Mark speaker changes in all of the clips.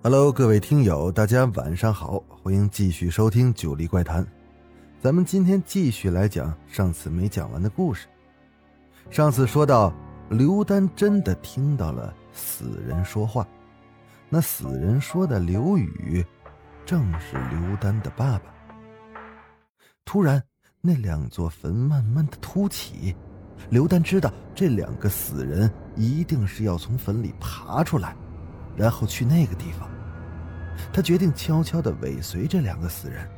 Speaker 1: Hello，各位听友，大家晚上好，欢迎继续收听《九黎怪谈》。咱们今天继续来讲上次没讲完的故事。上次说到，刘丹真的听到了死人说话，那死人说的刘宇，正是刘丹的爸爸。突然，那两座坟慢慢的凸起，刘丹知道这两个死人一定是要从坟里爬出来，然后去那个地方。他决定悄悄的尾随这两个死人，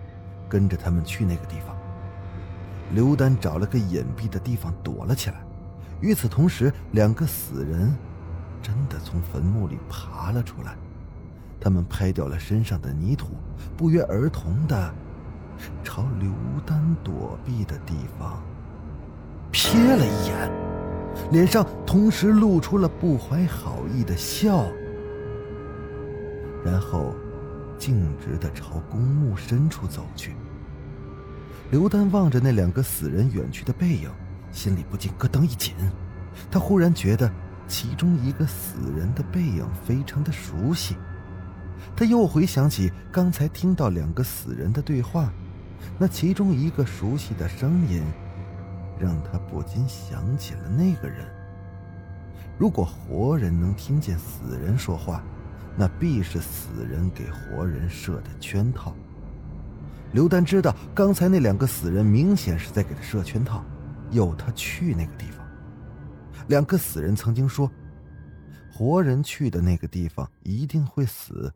Speaker 1: 跟着他们去那个地方。刘丹找了个隐蔽的地方躲了起来。与此同时，两个死人真的从坟墓里爬了出来。他们拍掉了身上的泥土，不约而同的朝刘丹躲避的地方瞥了一眼，脸上同时露出了不怀好意的笑，然后。径直的朝公墓深处走去。刘丹望着那两个死人远去的背影，心里不禁咯噔一紧。他忽然觉得其中一个死人的背影非常的熟悉。他又回想起刚才听到两个死人的对话，那其中一个熟悉的声音，让他不禁想起了那个人。如果活人能听见死人说话，那必是死人给活人设的圈套。刘丹知道，刚才那两个死人明显是在给他设圈套，诱他去那个地方。两个死人曾经说，活人去的那个地方一定会死。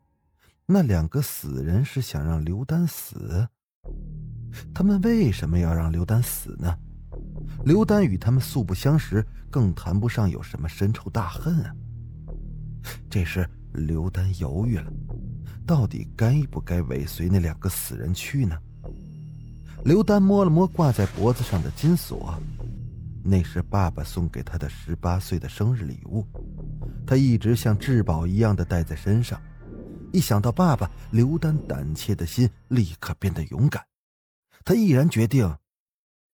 Speaker 1: 那两个死人是想让刘丹死。他们为什么要让刘丹死呢？刘丹与他们素不相识，更谈不上有什么深仇大恨啊。这时。刘丹犹豫了，到底该不该尾随那两个死人去呢？刘丹摸了摸挂在脖子上的金锁，那是爸爸送给他的十八岁的生日礼物，他一直像至宝一样的带在身上。一想到爸爸，刘丹胆怯的心立刻变得勇敢，他毅然决定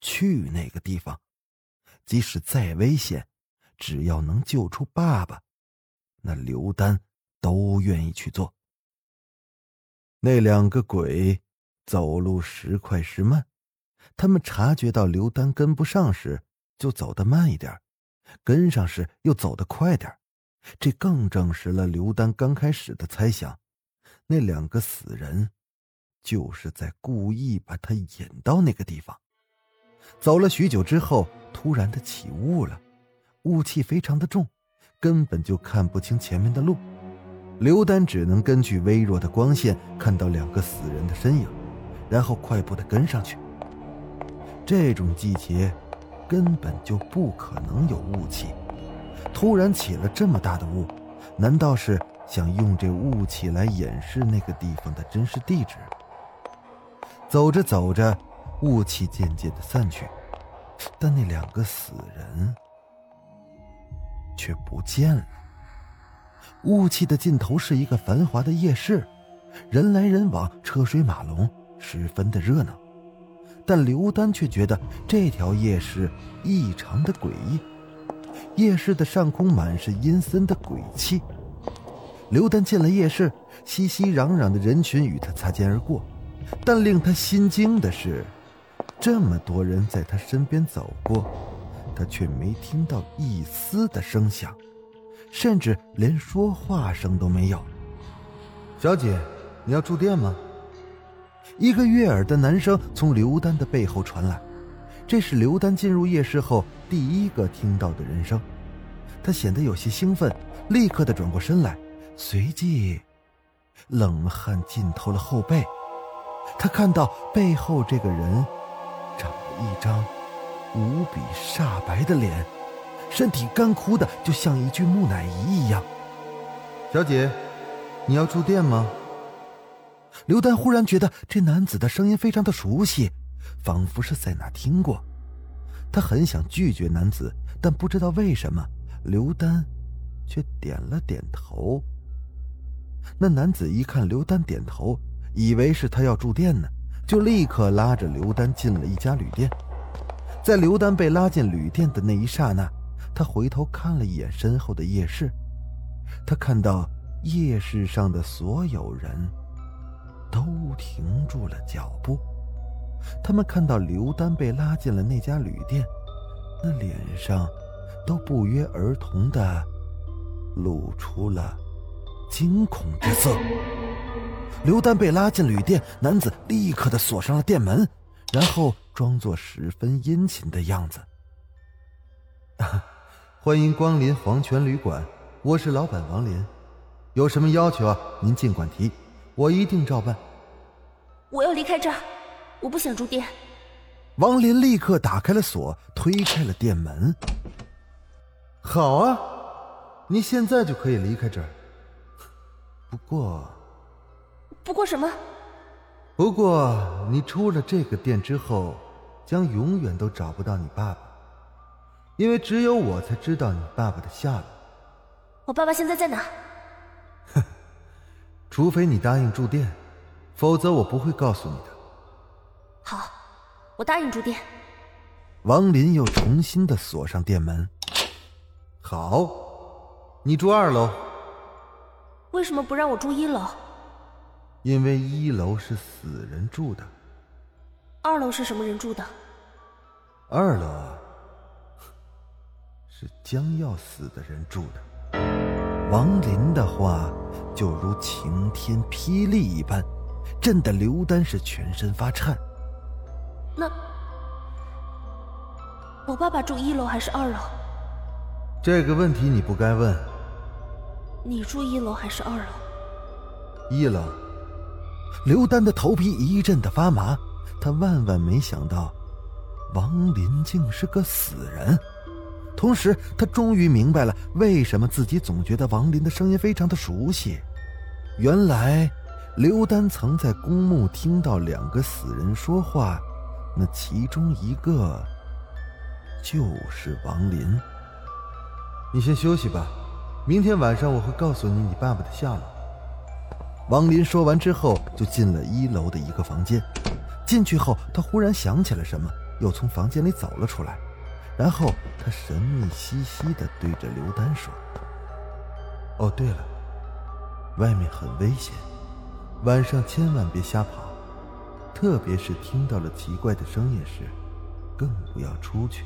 Speaker 1: 去那个地方，即使再危险，只要能救出爸爸，那刘丹。都愿意去做。那两个鬼走路时快时慢，他们察觉到刘丹跟不上时，就走得慢一点；跟上时又走得快点。这更证实了刘丹刚开始的猜想：那两个死人就是在故意把他引到那个地方。走了许久之后，突然的起雾了，雾气非常的重，根本就看不清前面的路。刘丹只能根据微弱的光线看到两个死人的身影，然后快步的跟上去。这种季节，根本就不可能有雾气。突然起了这么大的雾，难道是想用这雾气来掩饰那个地方的真实地址？走着走着，雾气渐渐的散去，但那两个死人却不见了。雾气的尽头是一个繁华的夜市，人来人往，车水马龙，十分的热闹。但刘丹却觉得这条夜市异常的诡异。夜市的上空满是阴森的鬼气。刘丹进了夜市，熙熙攘攘的人群与他擦肩而过，但令他心惊的是，这么多人在他身边走过，他却没听到一丝的声响。甚至连说话声都没有。
Speaker 2: 小姐，你要住店吗？
Speaker 1: 一个悦耳的男声从刘丹的背后传来，这是刘丹进入夜市后第一个听到的人声。他显得有些兴奋，立刻的转过身来，随即冷汗浸透了后背。他看到背后这个人长了一张无比煞白的脸。身体干枯的，就像一具木乃伊一样。
Speaker 2: 小姐，你要住店吗？
Speaker 1: 刘丹忽然觉得这男子的声音非常的熟悉，仿佛是在哪听过。他很想拒绝男子，但不知道为什么，刘丹却点了点头。那男子一看刘丹点头，以为是他要住店呢，就立刻拉着刘丹进了一家旅店。在刘丹被拉进旅店的那一刹那，他回头看了一眼身后的夜市，他看到夜市上的所有人都停住了脚步。他们看到刘丹被拉进了那家旅店，那脸上都不约而同的露出了惊恐之色。刘丹被拉进旅店，男子立刻的锁上了店门，然后装作十分殷勤的样子：“欢迎光临黄泉旅馆，我是老板王林，有什么要求啊？您尽管提，我一定照办。”
Speaker 3: 我要离开这儿。我不想住店。
Speaker 1: 王林立刻打开了锁，推开了店门。好啊，你现在就可以离开这儿。不过，
Speaker 3: 不过什么？
Speaker 1: 不过你出了这个店之后，将永远都找不到你爸爸，因为只有我才知道你爸爸的下落。
Speaker 3: 我爸爸现在在哪？
Speaker 1: 哼，除非你答应住店，否则我不会告诉你的。
Speaker 3: 好，我答应住店。
Speaker 1: 王林又重新的锁上店门。好，你住二楼。
Speaker 3: 为什么不让我住一楼？
Speaker 1: 因为一楼是死人住的。
Speaker 3: 二楼是什么人住的？
Speaker 1: 二楼啊，是将要死的人住的。王林的话就如晴天霹雳一般，震得刘丹是全身发颤。
Speaker 3: 那我爸爸住一楼还是二楼？
Speaker 1: 这个问题你不该问。
Speaker 3: 你住一楼还是二楼？
Speaker 1: 一楼。刘丹的头皮一阵的发麻，他万万没想到，王林竟是个死人。同时，他终于明白了为什么自己总觉得王林的声音非常的熟悉。原来，刘丹曾在公墓听到两个死人说话。那其中一个就是王林。你先休息吧，明天晚上我会告诉你你爸爸的下落。王林说完之后，就进了一楼的一个房间。进去后，他忽然想起了什么，又从房间里走了出来。然后他神秘兮兮的对着刘丹说：“哦，对了，外面很危险，晚上千万别瞎跑。”特别是听到了奇怪的声音时，更不要出去。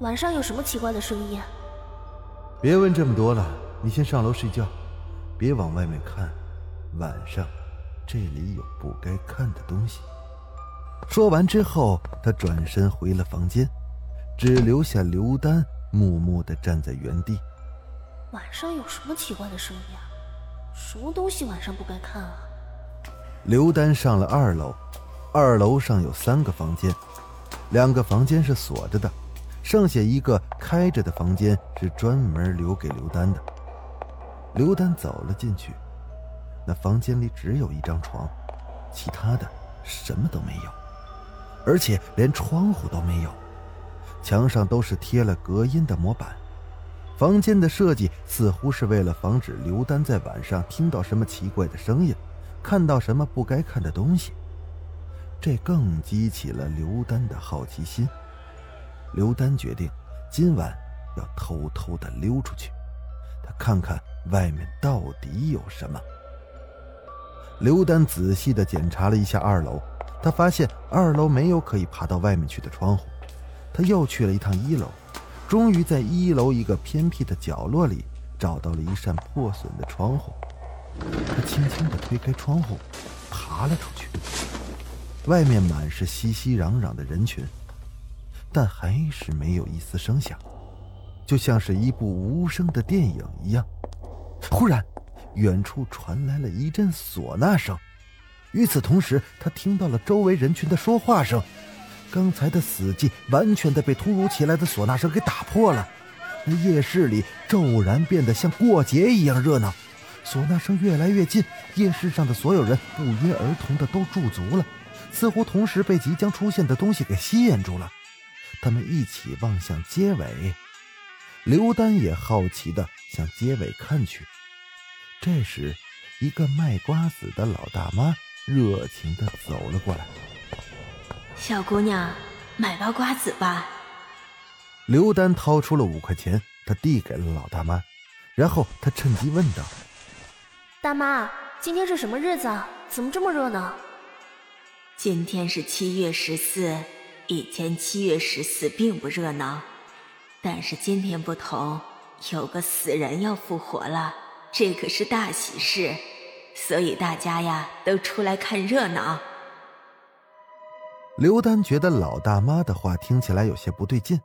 Speaker 3: 晚上有什么奇怪的声音？
Speaker 1: 别问这么多了，你先上楼睡觉，别往外面看。晚上这里有不该看的东西。说完之后，他转身回了房间，只留下刘丹默默的站在原地。
Speaker 3: 晚上有什么奇怪的声音？啊？什么东西晚上不该看啊？
Speaker 1: 刘丹上了二楼，二楼上有三个房间，两个房间是锁着的，剩下一个开着的房间是专门留给刘丹的。刘丹走了进去，那房间里只有一张床，其他的什么都没有，而且连窗户都没有，墙上都是贴了隔音的模板。房间的设计似乎是为了防止刘丹在晚上听到什么奇怪的声音。看到什么不该看的东西，这更激起了刘丹的好奇心。刘丹决定今晚要偷偷的溜出去，他看看外面到底有什么。刘丹仔细的检查了一下二楼，他发现二楼没有可以爬到外面去的窗户。他又去了一趟一楼，终于在一楼一个偏僻的角落里找到了一扇破损的窗户。他轻轻地推开窗户，爬了出去。外面满是熙熙攘攘的人群，但还是没有一丝声响，就像是一部无声的电影一样。忽然，远处传来了一阵唢呐声，与此同时，他听到了周围人群的说话声。刚才的死寂完全的被突如其来的唢呐声给打破了。那夜市里骤然变得像过节一样热闹。唢呐声越来越近，夜市上的所有人不约而同的都驻足了，似乎同时被即将出现的东西给吸引住了。他们一起望向街尾，刘丹也好奇的向街尾看去。这时，一个卖瓜子的老大妈热情的走了过来：“
Speaker 3: 小姑娘，买包瓜子吧。”
Speaker 1: 刘丹掏出了五块钱，他递给了老大妈，然后他趁机问道：“
Speaker 4: 大妈，今天是什么日子？怎么这么热闹？”“
Speaker 3: 今天是七月十四。”以前七月十四并不热闹，但是今天不同，有个死人要复活了，这可是大喜事，所以大家呀都出来看热闹。
Speaker 1: 刘丹觉得老大妈的话听起来有些不对劲，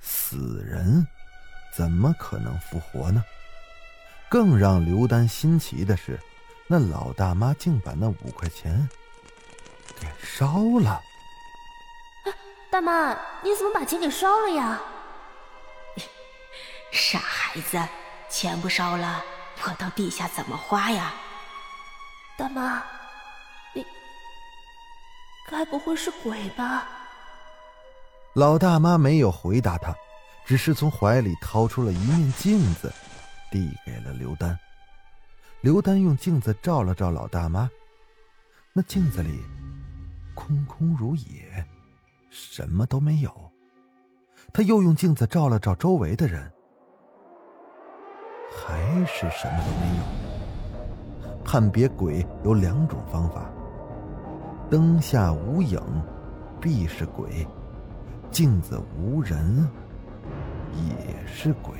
Speaker 1: 死人怎么可能复活呢？更让刘丹新奇的是，那老大妈竟把那五块钱给烧了。
Speaker 4: 大妈，你怎么把钱给烧了呀？
Speaker 3: 傻孩子，钱不烧了，我到地下怎么花呀？
Speaker 4: 大妈，你该不会是鬼吧？
Speaker 1: 老大妈没有回答他，只是从怀里掏出了一面镜子，递给了刘丹。刘丹用镜子照了照老大妈，那镜子里空空如也。什么都没有。他又用镜子照了照周围的人，还是什么都没有。判别鬼有两种方法：灯下无影，必是鬼；镜子无人，也是鬼。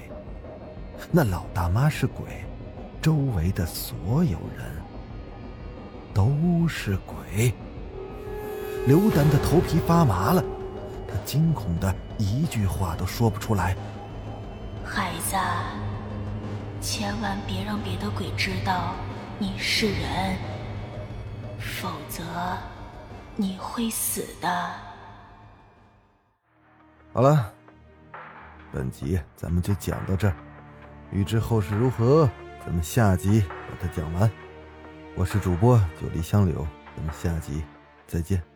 Speaker 1: 那老大妈是鬼，周围的所有人都是鬼。刘丹的头皮发麻了，他惊恐的一句话都说不出来。
Speaker 3: 孩子，千万别让别的鬼知道你是人，否则你会死的。
Speaker 1: 好了，本集咱们就讲到这儿，欲知后事如何，咱们下集把它讲完。我是主播九黎香柳，咱们下集再见。